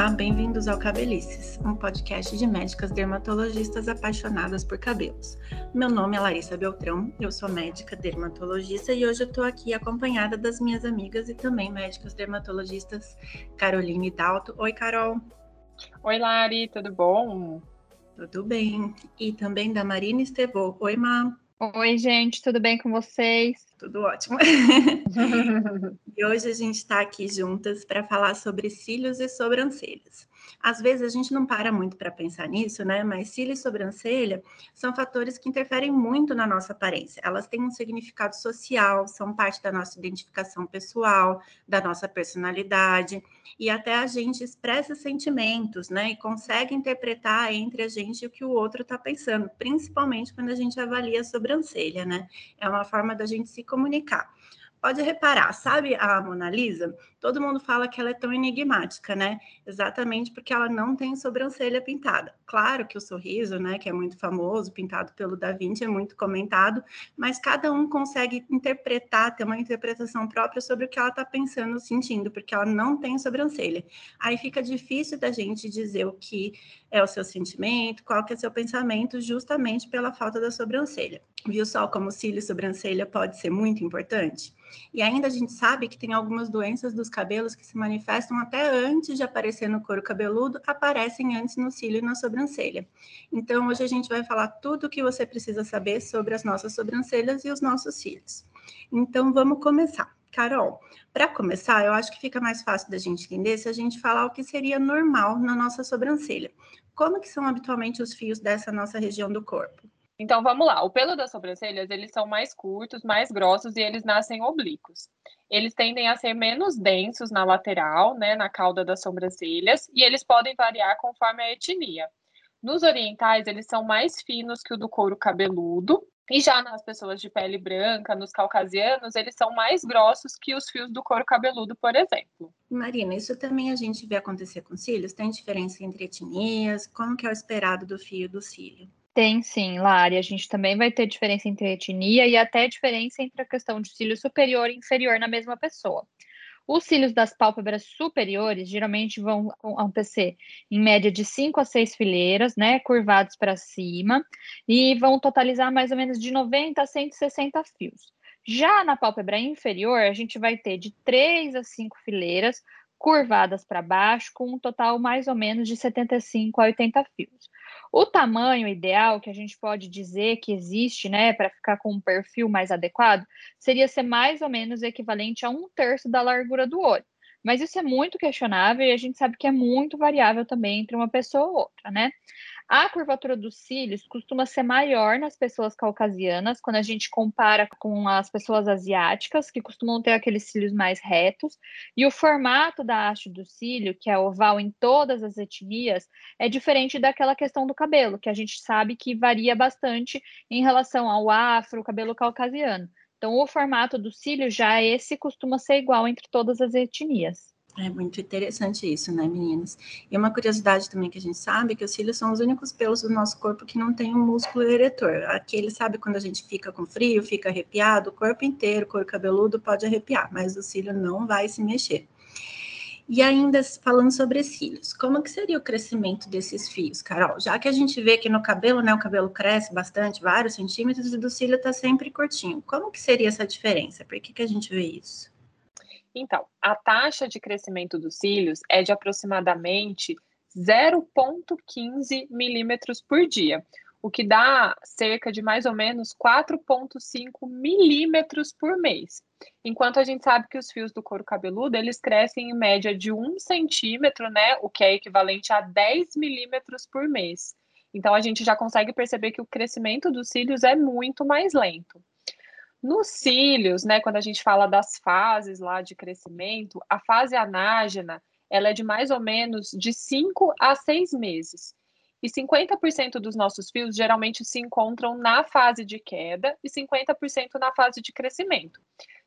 Olá, bem-vindos ao Cabelices, um podcast de médicas dermatologistas apaixonadas por cabelos. Meu nome é Larissa Beltrão, eu sou médica dermatologista e hoje eu estou aqui acompanhada das minhas amigas e também médicas dermatologistas Caroline Dalto. Oi, Carol. Oi, Lari, tudo bom? Tudo bem. E também da Marina Estevô. Oi, Má. Oi, gente, tudo bem com vocês? Tudo ótimo. e hoje a gente está aqui juntas para falar sobre cílios e sobrancelhas. Às vezes a gente não para muito para pensar nisso, né? Mas cílio e sobrancelha são fatores que interferem muito na nossa aparência. Elas têm um significado social, são parte da nossa identificação pessoal, da nossa personalidade, e até a gente expressa sentimentos, né? E consegue interpretar entre a gente o que o outro está pensando, principalmente quando a gente avalia a sobrancelha, né? É uma forma da gente se comunicar. Pode reparar, sabe a Mona Lisa? Todo mundo fala que ela é tão enigmática, né? Exatamente porque ela não tem sobrancelha pintada. Claro que o sorriso, né, que é muito famoso, pintado pelo Da Vinci, é muito comentado, mas cada um consegue interpretar, ter uma interpretação própria sobre o que ela está pensando, sentindo, porque ela não tem sobrancelha. Aí fica difícil da gente dizer o que é o seu sentimento, qual que é o seu pensamento, justamente pela falta da sobrancelha. Viu só como cílio e sobrancelha pode ser muito importante? E ainda a gente sabe que tem algumas doenças dos cabelos que se manifestam até antes de aparecer no couro cabeludo, aparecem antes no cílio e na sobrancelha. Então, hoje a gente vai falar tudo o que você precisa saber sobre as nossas sobrancelhas e os nossos cílios. Então, vamos começar. Carol, para começar, eu acho que fica mais fácil da gente entender se a gente falar o que seria normal na nossa sobrancelha. Como que são habitualmente os fios dessa nossa região do corpo? Então vamos lá. O pelo das sobrancelhas, eles são mais curtos, mais grossos e eles nascem oblíquos. Eles tendem a ser menos densos na lateral, né, na cauda das sobrancelhas, e eles podem variar conforme a etnia. Nos orientais, eles são mais finos que o do couro cabeludo, e já nas pessoas de pele branca, nos caucasianos, eles são mais grossos que os fios do couro cabeludo, por exemplo. Marina, isso também a gente vê acontecer com cílios? Tem diferença entre etnias? Como que é o esperado do fio do cílio? Tem sim, Lari. A gente também vai ter diferença entre etnia e até diferença entre a questão de cílio superior e inferior na mesma pessoa. Os cílios das pálpebras superiores geralmente vão acontecer em média de 5 a 6 fileiras, né, curvados para cima, e vão totalizar mais ou menos de 90 a 160 fios. Já na pálpebra inferior, a gente vai ter de 3 a 5 fileiras curvadas para baixo, com um total mais ou menos de 75 a 80 fios. O tamanho ideal que a gente pode dizer que existe, né, para ficar com um perfil mais adequado, seria ser mais ou menos equivalente a um terço da largura do olho. Mas isso é muito questionável e a gente sabe que é muito variável também entre uma pessoa ou outra, né? A curvatura dos cílios costuma ser maior nas pessoas caucasianas, quando a gente compara com as pessoas asiáticas, que costumam ter aqueles cílios mais retos, e o formato da haste do cílio, que é oval em todas as etnias, é diferente daquela questão do cabelo, que a gente sabe que varia bastante em relação ao afro, cabelo caucasiano. Então, o formato do cílio já esse costuma ser igual entre todas as etnias. É muito interessante isso, né, meninas? E uma curiosidade também que a gente sabe é que os cílios são os únicos pelos do nosso corpo que não tem um músculo eretor. Aquele, sabe, quando a gente fica com frio, fica arrepiado, o corpo inteiro, couro cabeludo pode arrepiar, mas o cílio não vai se mexer. E ainda falando sobre cílios, como que seria o crescimento desses fios, Carol? Já que a gente vê que no cabelo, né, o cabelo cresce bastante, vários centímetros, e do cílio está sempre curtinho. Como que seria essa diferença? Por que, que a gente vê isso? Então, a taxa de crescimento dos cílios é de aproximadamente 0,15 milímetros por dia, o que dá cerca de mais ou menos 4,5 milímetros por mês. Enquanto a gente sabe que os fios do couro cabeludo, eles crescem em média de 1 centímetro, né, o que é equivalente a 10 milímetros por mês. Então, a gente já consegue perceber que o crescimento dos cílios é muito mais lento. Nos cílios, né, quando a gente fala das fases lá de crescimento, a fase anágena, ela é de mais ou menos de 5 a 6 meses. E 50% dos nossos fios geralmente se encontram na fase de queda e 50% na fase de crescimento.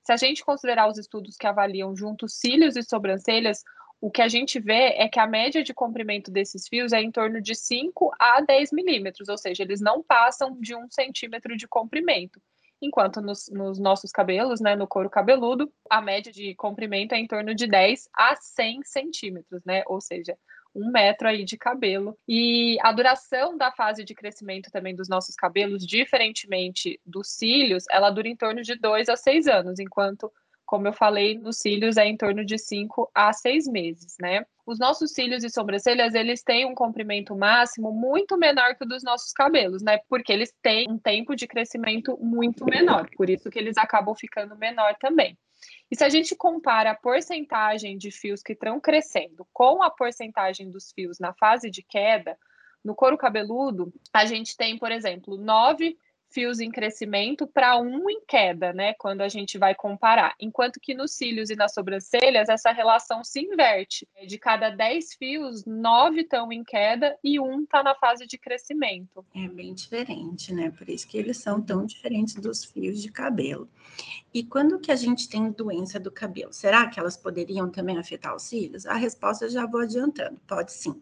Se a gente considerar os estudos que avaliam juntos cílios e sobrancelhas, o que a gente vê é que a média de comprimento desses fios é em torno de 5 a 10 milímetros, ou seja, eles não passam de um centímetro de comprimento enquanto nos, nos, nossos cabelos, né, no couro cabeludo, a média de comprimento é em torno de 10 a 100 centímetros, né? Ou seja, um metro aí de cabelo. E a duração da fase de crescimento também dos nossos cabelos, diferentemente dos cílios, ela dura em torno de dois a seis anos, enquanto como eu falei, nos cílios é em torno de 5 a 6 meses, né? Os nossos cílios e sobrancelhas, eles têm um comprimento máximo muito menor que o dos nossos cabelos, né? Porque eles têm um tempo de crescimento muito menor, por isso que eles acabam ficando menor também. E se a gente compara a porcentagem de fios que estão crescendo com a porcentagem dos fios na fase de queda, no couro cabeludo, a gente tem, por exemplo, 9 fios em crescimento para um em queda, né? Quando a gente vai comparar. Enquanto que nos cílios e nas sobrancelhas, essa relação se inverte. De cada 10 fios, 9 estão em queda e um está na fase de crescimento. É bem diferente, né? Por isso que eles são tão diferentes dos fios de cabelo. E quando que a gente tem doença do cabelo? Será que elas poderiam também afetar os cílios? A resposta eu já vou adiantando. Pode sim.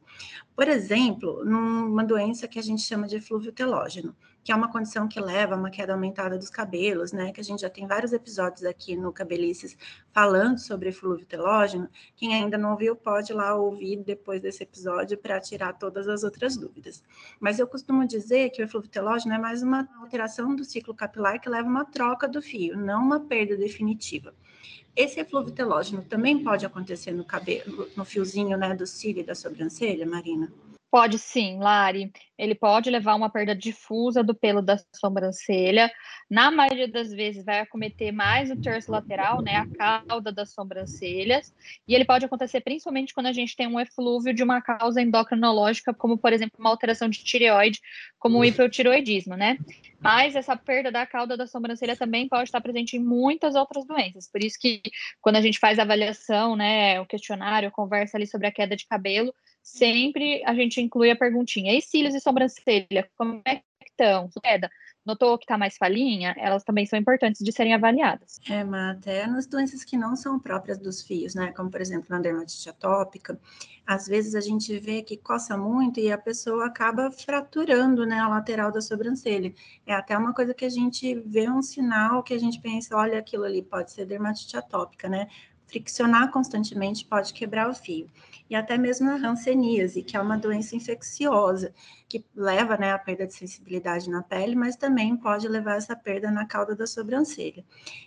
Por exemplo, numa doença que a gente chama de eflúvio telógeno que é uma condição que leva a uma queda aumentada dos cabelos, né? Que a gente já tem vários episódios aqui no Cabelices falando sobre fluxo telógeno. Quem ainda não ouviu, pode lá ouvir depois desse episódio para tirar todas as outras dúvidas. Mas eu costumo dizer que o eflúvio telógeno é mais uma alteração do ciclo capilar que leva a uma troca do fio, não uma perda definitiva. Esse eflúvio telógeno também pode acontecer no cabelo, no fiozinho, né, do cílio e da sobrancelha, Marina? Pode sim, Lari. Ele pode levar uma perda difusa do pelo da sobrancelha. Na maioria das vezes, vai acometer mais o terço lateral, né, a cauda das sobrancelhas. E ele pode acontecer principalmente quando a gente tem um eflúvio de uma causa endocrinológica, como, por exemplo, uma alteração de tireoide, como o hipotiroidismo, né? Mas essa perda da cauda da sobrancelha também pode estar presente em muitas outras doenças. Por isso que, quando a gente faz a avaliação, né, o questionário, conversa ali sobre a queda de cabelo, sempre a gente inclui a perguntinha: e cílios e sobrancelha, como é que estão? Queda, notou que está mais falinha? Elas também são importantes de serem avaliadas. É, mas até nas doenças que não são próprias dos fios, né? Como, por exemplo, na dermatite atópica, às vezes a gente vê que coça muito e a pessoa acaba fraturando, né, a lateral da sobrancelha. É até uma coisa que a gente vê um sinal que a gente pensa, olha, aquilo ali pode ser dermatite atópica, né? Friccionar constantemente pode quebrar o fio. E até mesmo a hanseníase, que é uma doença infecciosa, que leva né, à perda de sensibilidade na pele, mas também pode levar essa perda na cauda da sobrancelha.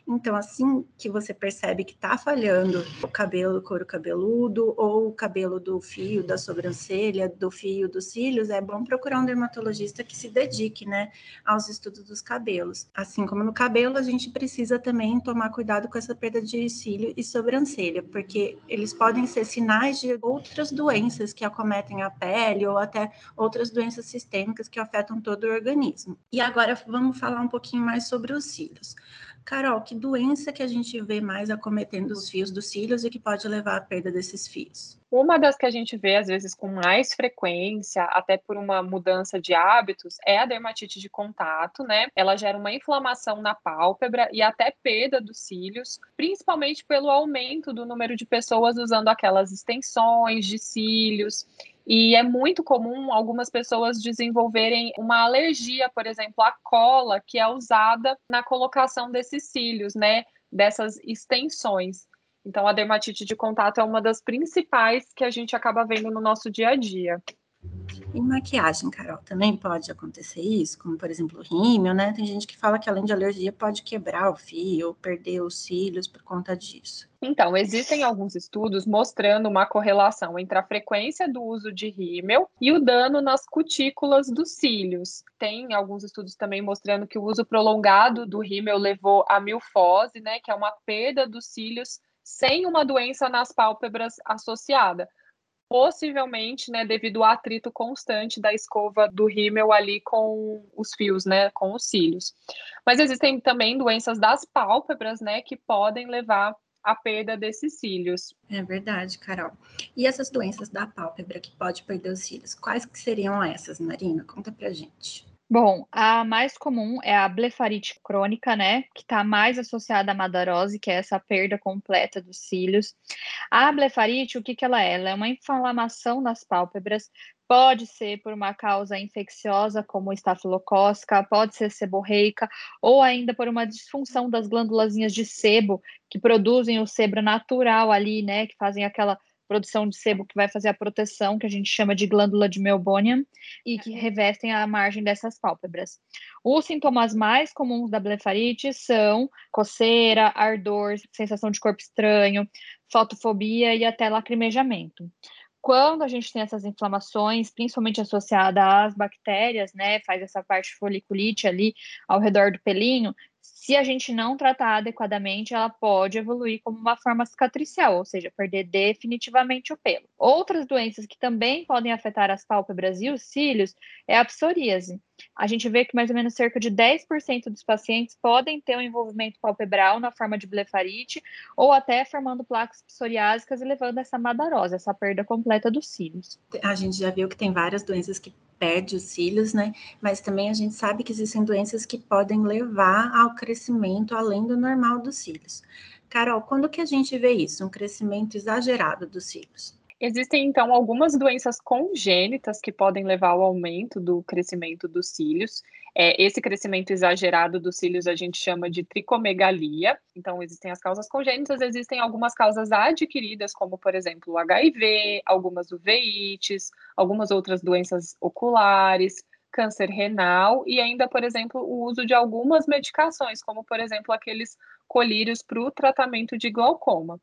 Então, assim que você percebe que está falhando o cabelo do couro cabeludo, ou o cabelo do fio da sobrancelha, do fio dos cílios, é bom procurar um dermatologista que se dedique né, aos estudos dos cabelos. Assim como no cabelo, a gente precisa também tomar cuidado com essa perda de cílio e sobrancelha, porque eles podem ser sinais de outras doenças que acometem a pele ou até outras doenças sistêmicas que afetam todo o organismo. E agora vamos falar um pouquinho mais sobre os cílios. Carol, que doença que a gente vê mais acometendo os fios dos cílios e que pode levar à perda desses fios? Uma das que a gente vê, às vezes, com mais frequência, até por uma mudança de hábitos, é a dermatite de contato, né? Ela gera uma inflamação na pálpebra e até perda dos cílios, principalmente pelo aumento do número de pessoas usando aquelas extensões de cílios. E é muito comum algumas pessoas desenvolverem uma alergia, por exemplo, à cola que é usada na colocação desses cílios, né? Dessas extensões. Então, a dermatite de contato é uma das principais que a gente acaba vendo no nosso dia a dia. E maquiagem, Carol, também pode acontecer isso, como por exemplo o rímel, né? Tem gente que fala que além de alergia pode quebrar o fio perder os cílios por conta disso. Então, existem alguns estudos mostrando uma correlação entre a frequência do uso de rímel e o dano nas cutículas dos cílios. Tem alguns estudos também mostrando que o uso prolongado do rímel levou a milfose, né, que é uma perda dos cílios sem uma doença nas pálpebras associada possivelmente, né, devido ao atrito constante da escova do rímel ali com os fios, né, com os cílios. Mas existem também doenças das pálpebras, né, que podem levar à perda desses cílios. É verdade, Carol. E essas doenças da pálpebra que pode perder os cílios, quais que seriam essas, Marina? Conta pra gente. Bom, a mais comum é a blefarite crônica, né, que está mais associada à madarose, que é essa perda completa dos cílios. A blefarite, o que, que ela é? Ela é uma inflamação nas pálpebras, pode ser por uma causa infecciosa, como estafilocócica, pode ser seborreica, ou ainda por uma disfunção das glândulazinhas de sebo, que produzem o sebo natural ali, né, que fazem aquela produção de sebo que vai fazer a proteção, que a gente chama de glândula de Meibomian, e que revestem a margem dessas pálpebras. Os sintomas mais comuns da blefarite são coceira, ardor, sensação de corpo estranho, fotofobia e até lacrimejamento quando a gente tem essas inflamações, principalmente associada às bactérias, né, faz essa parte foliculite ali ao redor do pelinho, se a gente não tratar adequadamente, ela pode evoluir como uma forma cicatricial, ou seja, perder definitivamente o pelo. Outras doenças que também podem afetar as pálpebras e os cílios é a psoríase. A gente vê que mais ou menos cerca de 10% dos pacientes podem ter um envolvimento palpebral na forma de blefarite ou até formando placas psoriásicas e levando essa madarose, essa perda completa dos cílios. A gente já viu que tem várias doenças que perde os cílios, né? Mas também a gente sabe que existem doenças que podem levar ao crescimento além do normal dos cílios. Carol, quando que a gente vê isso? Um crescimento exagerado dos cílios? Existem, então, algumas doenças congênitas que podem levar ao aumento do crescimento dos cílios. É, esse crescimento exagerado dos cílios a gente chama de tricomegalia. Então, existem as causas congênitas, existem algumas causas adquiridas, como, por exemplo, o HIV, algumas uveites, algumas outras doenças oculares, câncer renal e ainda, por exemplo, o uso de algumas medicações, como, por exemplo, aqueles colírios para o tratamento de glaucoma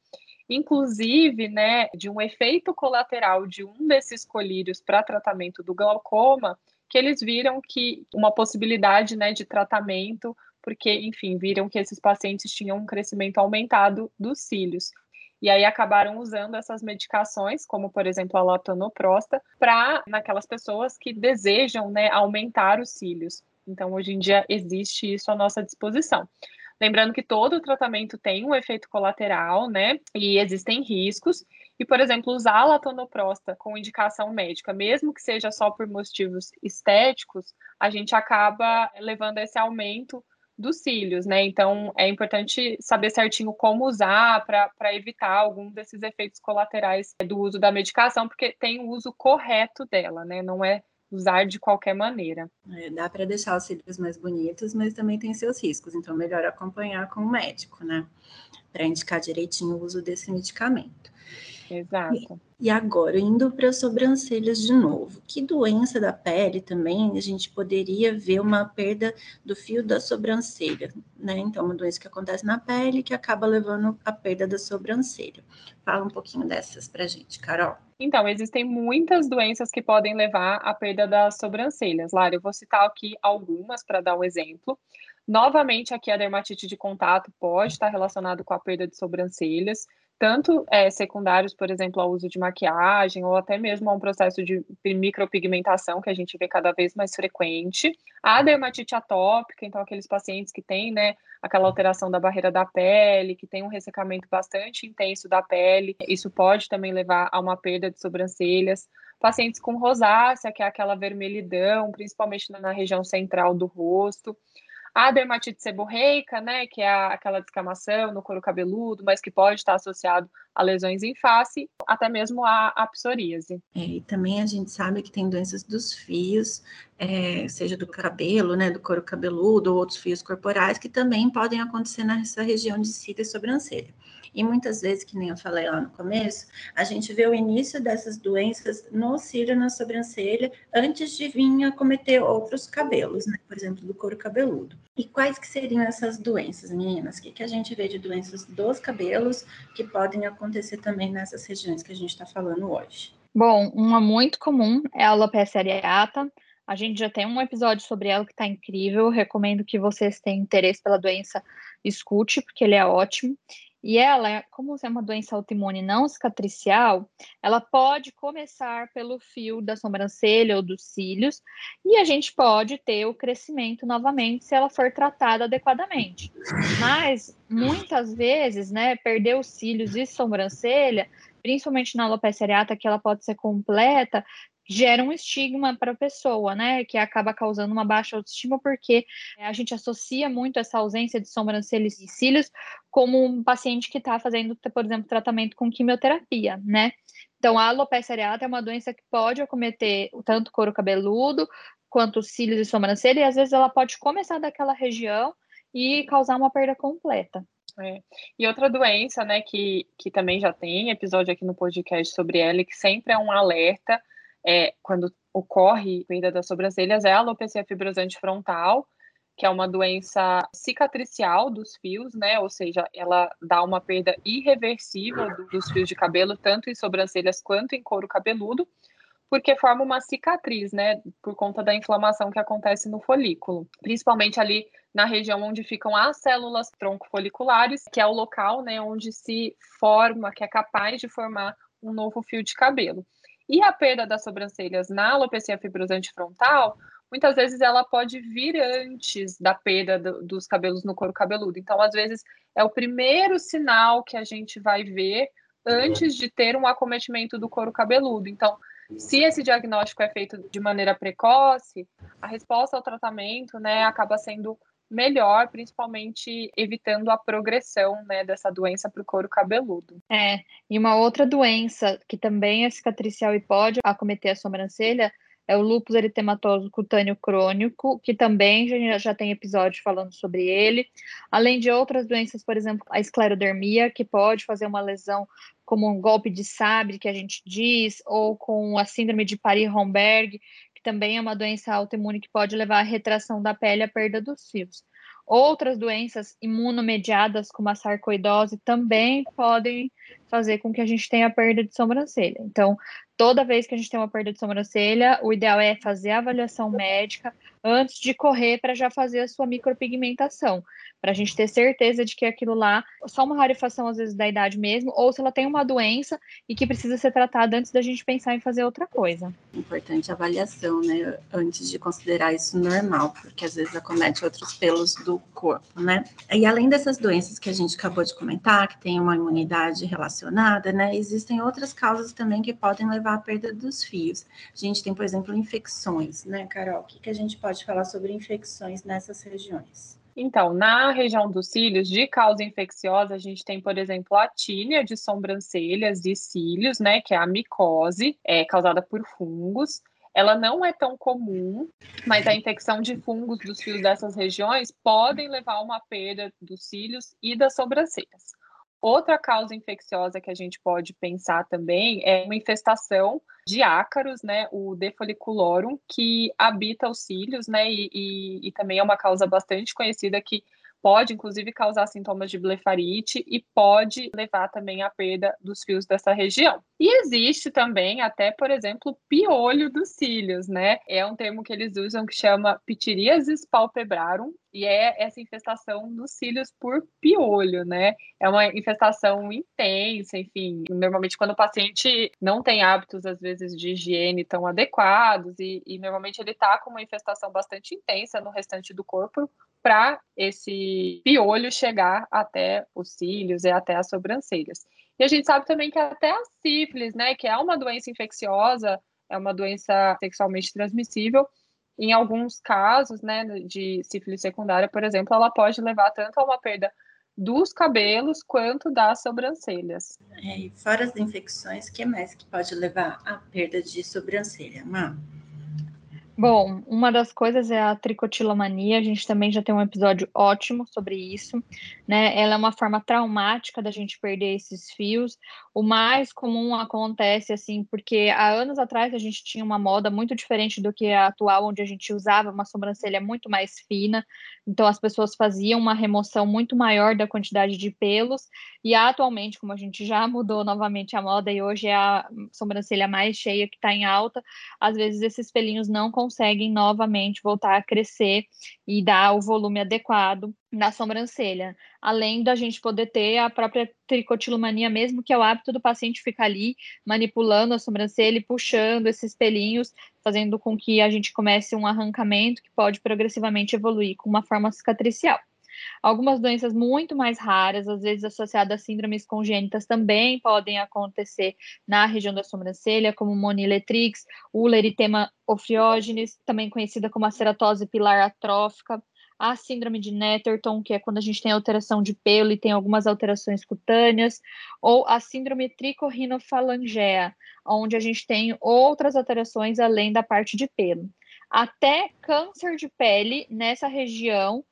inclusive, né, de um efeito colateral de um desses colírios para tratamento do glaucoma, que eles viram que uma possibilidade, né, de tratamento, porque, enfim, viram que esses pacientes tinham um crescimento aumentado dos cílios. E aí acabaram usando essas medicações, como por exemplo a latanoprosta, para naquelas pessoas que desejam né, aumentar os cílios. Então, hoje em dia existe isso à nossa disposição. Lembrando que todo tratamento tem um efeito colateral, né? E existem riscos. E, por exemplo, usar a latanoprosta com indicação médica, mesmo que seja só por motivos estéticos, a gente acaba levando esse aumento dos cílios, né? Então é importante saber certinho como usar para evitar algum desses efeitos colaterais do uso da medicação, porque tem o uso correto dela, né? Não é usar de qualquer maneira. É, dá para deixar os cílios mais bonitos, mas também tem seus riscos, então melhor acompanhar com o médico, né? Para indicar direitinho o uso desse medicamento. Exato. E, e agora, indo para as sobrancelhas de novo, que doença da pele também a gente poderia ver uma perda do fio da sobrancelha, né? Então, uma doença que acontece na pele que acaba levando a perda da sobrancelha. Fala um pouquinho dessas para gente, Carol. Então, existem muitas doenças que podem levar à perda das sobrancelhas. Lara, eu vou citar aqui algumas para dar um exemplo. Novamente, aqui a dermatite de contato pode estar relacionado com a perda de sobrancelhas tanto é, secundários, por exemplo, ao uso de maquiagem ou até mesmo a um processo de micropigmentação que a gente vê cada vez mais frequente. A dermatite atópica, então aqueles pacientes que têm, né, aquela alteração da barreira da pele, que tem um ressecamento bastante intenso da pele, isso pode também levar a uma perda de sobrancelhas. Pacientes com rosácea, que é aquela vermelhidão, principalmente na região central do rosto. A dermatite seborreica, né, que é aquela descamação no couro cabeludo, mas que pode estar associado a lesões em face, até mesmo a, a psoríase. É, e também a gente sabe que tem doenças dos fios, é, seja do cabelo, né, do couro cabeludo, ou outros fios corporais, que também podem acontecer nessa região de cílio e sobrancelha. E muitas vezes, que nem eu falei lá no começo, a gente vê o início dessas doenças no cílio, na sobrancelha, antes de vir a cometer outros cabelos, né? Por exemplo, do couro cabeludo. E quais que seriam essas doenças, meninas? O que, que a gente vê de doenças dos cabelos que podem acontecer também nessas regiões que a gente está falando hoje? Bom, uma muito comum é a alopecia areata. A gente já tem um episódio sobre ela que está incrível. Recomendo que vocês tenham interesse pela doença, escute, porque ele é ótimo. E ela, como é uma doença autoimune não cicatricial, ela pode começar pelo fio da sobrancelha ou dos cílios, e a gente pode ter o crescimento novamente se ela for tratada adequadamente. Mas, muitas vezes, né, perder os cílios e sobrancelha, principalmente na alopecia areata, que ela pode ser completa, gera um estigma para a pessoa, né? Que acaba causando uma baixa autoestima, porque a gente associa muito essa ausência de sobrancelhas e cílios como um paciente que está fazendo, por exemplo, tratamento com quimioterapia, né? Então, a alopecia areata é uma doença que pode acometer tanto couro cabeludo quanto cílios e sobrancelha, e às vezes ela pode começar daquela região e causar uma perda completa. É. E outra doença, né, que, que também já tem episódio aqui no podcast sobre ela, que sempre é um alerta, é, quando ocorre perda das sobrancelhas, é a alopecia fibrosante frontal, que é uma doença cicatricial dos fios, né? Ou seja, ela dá uma perda irreversível do, dos fios de cabelo, tanto em sobrancelhas quanto em couro cabeludo, porque forma uma cicatriz, né? Por conta da inflamação que acontece no folículo, principalmente ali na região onde ficam as células tronco-foliculares, que é o local, né, onde se forma, que é capaz de formar um novo fio de cabelo. E a perda das sobrancelhas na alopecia fibrosante frontal, muitas vezes ela pode vir antes da perda do, dos cabelos no couro cabeludo. Então, às vezes, é o primeiro sinal que a gente vai ver antes de ter um acometimento do couro cabeludo. Então, se esse diagnóstico é feito de maneira precoce, a resposta ao tratamento, né, acaba sendo melhor, principalmente evitando a progressão né, dessa doença para o couro cabeludo. É, e uma outra doença que também é cicatricial e pode acometer a sobrancelha é o lúpus eritematoso cutâneo crônico, que também já, já tem episódio falando sobre ele, além de outras doenças, por exemplo, a esclerodermia, que pode fazer uma lesão como um golpe de sabre, que a gente diz, ou com a síndrome de Paris-Romberg, que também é uma doença autoimune que pode levar à retração da pele e à perda dos fios. Outras doenças imunomediadas, como a sarcoidose, também podem fazer com que a gente tenha perda de sobrancelha. Então, toda vez que a gente tem uma perda de sobrancelha, o ideal é fazer a avaliação médica antes de correr para já fazer a sua micropigmentação, para a gente ter certeza de que aquilo lá só uma rarefação às vezes da idade mesmo, ou se ela tem uma doença e que precisa ser tratada antes da gente pensar em fazer outra coisa. Importante avaliação, né, antes de considerar isso normal, porque às vezes acomete outros pelos do corpo, né? E além dessas doenças que a gente acabou de comentar, que tem uma imunidade relacionada, né, existem outras causas também que podem levar a perda dos fios. A gente tem, por exemplo, infecções, né, Carol? O que, que a gente pode falar sobre infecções nessas regiões? Então, na região dos cílios, de causa infecciosa, a gente tem, por exemplo, a tínia de sobrancelhas e cílios, né, que é a micose, é causada por fungos. Ela não é tão comum, mas a infecção de fungos dos fios dessas regiões podem levar a uma perda dos cílios e das sobrancelhas. Outra causa infecciosa que a gente pode pensar também é uma infestação de ácaros, né, o defoliculorum, que habita os cílios, né, e, e, e também é uma causa bastante conhecida que pode inclusive causar sintomas de blefarite e pode levar também à perda dos fios dessa região. E existe também até, por exemplo, piolho dos cílios, né? É um termo que eles usam que chama pitiríasis palpebrarum e é essa infestação dos cílios por piolho, né? É uma infestação intensa, enfim, normalmente quando o paciente não tem hábitos, às vezes, de higiene tão adequados e, e normalmente ele tá com uma infestação bastante intensa no restante do corpo, para esse piolho chegar até os cílios e até as sobrancelhas. E a gente sabe também que até a sífilis, né, que é uma doença infecciosa, é uma doença sexualmente transmissível, em alguns casos, né, de sífilis secundária, por exemplo, ela pode levar tanto a uma perda dos cabelos quanto das sobrancelhas. É, e fora as infecções, que mais que pode levar à perda de sobrancelha, Má? Bom, uma das coisas é a tricotilomania, a gente também já tem um episódio ótimo sobre isso, né? Ela é uma forma traumática da gente perder esses fios. O mais comum acontece assim, porque há anos atrás a gente tinha uma moda muito diferente do que a atual, onde a gente usava uma sobrancelha muito mais fina, então as pessoas faziam uma remoção muito maior da quantidade de pelos, e atualmente, como a gente já mudou novamente a moda e hoje é a sobrancelha mais cheia que está em alta, às vezes esses pelinhos não conseguem novamente voltar a crescer e dar o volume adequado na sobrancelha. Além da gente poder ter a própria tricotilomania, mesmo que é o hábito do paciente ficar ali manipulando a sobrancelha e puxando esses pelinhos, fazendo com que a gente comece um arrancamento que pode progressivamente evoluir com uma forma cicatricial. Algumas doenças muito mais raras, às vezes associadas a síndromes congênitas, também podem acontecer na região da sobrancelha, como moniletrix, o eritema ofriógenes, também conhecida como a ceratose pilar atrófica, a síndrome de Netterton, que é quando a gente tem alteração de pelo e tem algumas alterações cutâneas, ou a síndrome tricorrinofalangea, onde a gente tem outras alterações além da parte de pelo. Até câncer de pele nessa região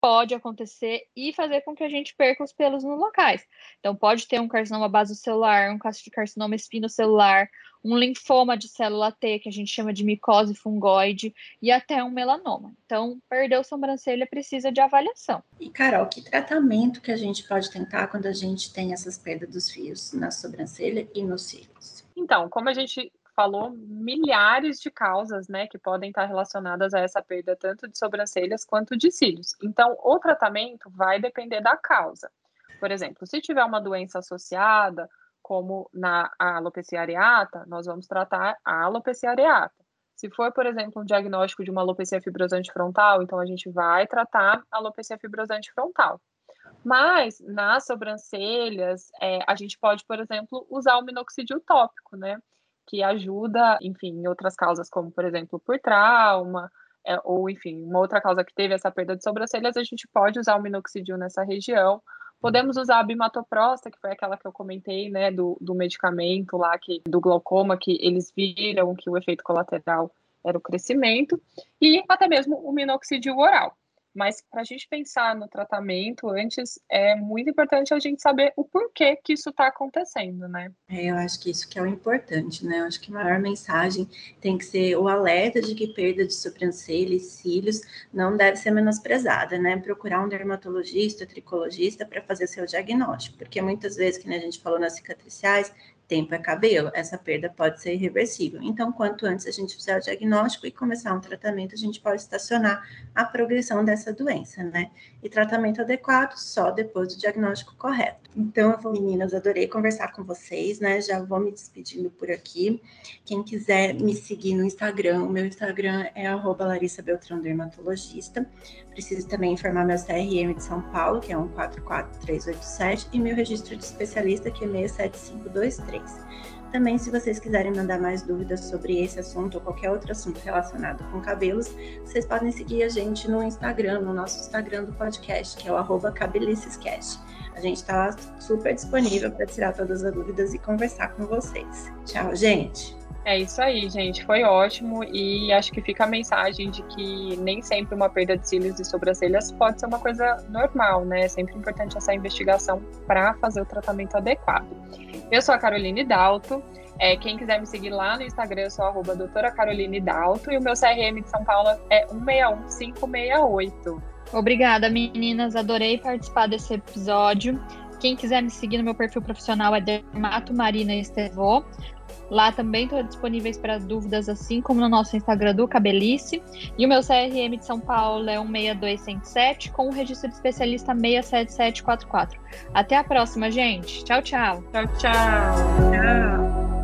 pode acontecer e fazer com que a gente perca os pelos nos locais. Então, pode ter um carcinoma basocelular, um caso de carcinoma espinocelular, um linfoma de célula T, que a gente chama de micose fungoide, e até um melanoma. Então, perdeu sobrancelha precisa de avaliação. E, Carol, que tratamento que a gente pode tentar quando a gente tem essas perdas dos fios na sobrancelha e nos cílios? Então, como a gente falou milhares de causas, né, que podem estar relacionadas a essa perda tanto de sobrancelhas quanto de cílios. Então, o tratamento vai depender da causa. Por exemplo, se tiver uma doença associada, como na alopecia areata, nós vamos tratar a alopecia areata. Se for, por exemplo, um diagnóstico de uma alopecia fibrosante frontal, então a gente vai tratar a alopecia fibrosante frontal. Mas nas sobrancelhas, é, a gente pode, por exemplo, usar o minoxidil tópico, né? Que ajuda, enfim, em outras causas, como, por exemplo, por trauma, é, ou, enfim, uma outra causa que teve essa perda de sobrancelhas, a gente pode usar o minoxidil nessa região. Podemos usar a bimatoprosta, que foi aquela que eu comentei, né, do, do medicamento lá, que, do glaucoma, que eles viram que o efeito colateral era o crescimento, e até mesmo o minoxidil oral. Mas para a gente pensar no tratamento antes, é muito importante a gente saber o porquê que isso está acontecendo, né? É, eu acho que isso que é o importante, né? Eu acho que a maior mensagem tem que ser o alerta de que perda de sobrancelha e cílios não deve ser menosprezada, né? Procurar um dermatologista, tricologista para fazer seu diagnóstico, porque muitas vezes, que a gente falou nas cicatriciais, tempo é cabelo, essa perda pode ser irreversível. Então, quanto antes a gente fizer o diagnóstico e começar um tratamento, a gente pode estacionar a progressão dessa doença, né? E tratamento adequado só depois do diagnóstico correto. Então, eu vou, meninas, adorei conversar com vocês, né? Já vou me despedindo por aqui. Quem quiser me seguir no Instagram, o meu Instagram é Larissa Beltrão Dermatologista. Preciso também informar meu CRM de São Paulo, que é 144387, e meu registro de especialista, que é 67523. Também, se vocês quiserem mandar mais dúvidas sobre esse assunto ou qualquer outro assunto relacionado com cabelos, vocês podem seguir a gente no Instagram, no nosso Instagram do podcast, que é o cabelicescast. A gente está super disponível para tirar todas as dúvidas e conversar com vocês. Tchau, gente! É isso aí, gente. Foi ótimo e acho que fica a mensagem de que nem sempre uma perda de cílios e sobrancelhas pode ser uma coisa normal, né? É sempre importante essa investigação para fazer o tratamento adequado. Eu sou a Caroline Dalto. É, quem quiser me seguir lá no Instagram, eu sou a doutora Caroline Dalto e o meu CRM de São Paulo é 161568. Obrigada, meninas. Adorei participar desse episódio. Quem quiser me seguir no meu perfil profissional é Dermato Marina Estevô. Lá também estou disponíveis para dúvidas, assim como no nosso Instagram do Cabelice. E o meu CRM de São Paulo é 16207, com o registro de especialista 67744. Até a próxima, gente. Tchau, tchau. Tchau, tchau. Tchau.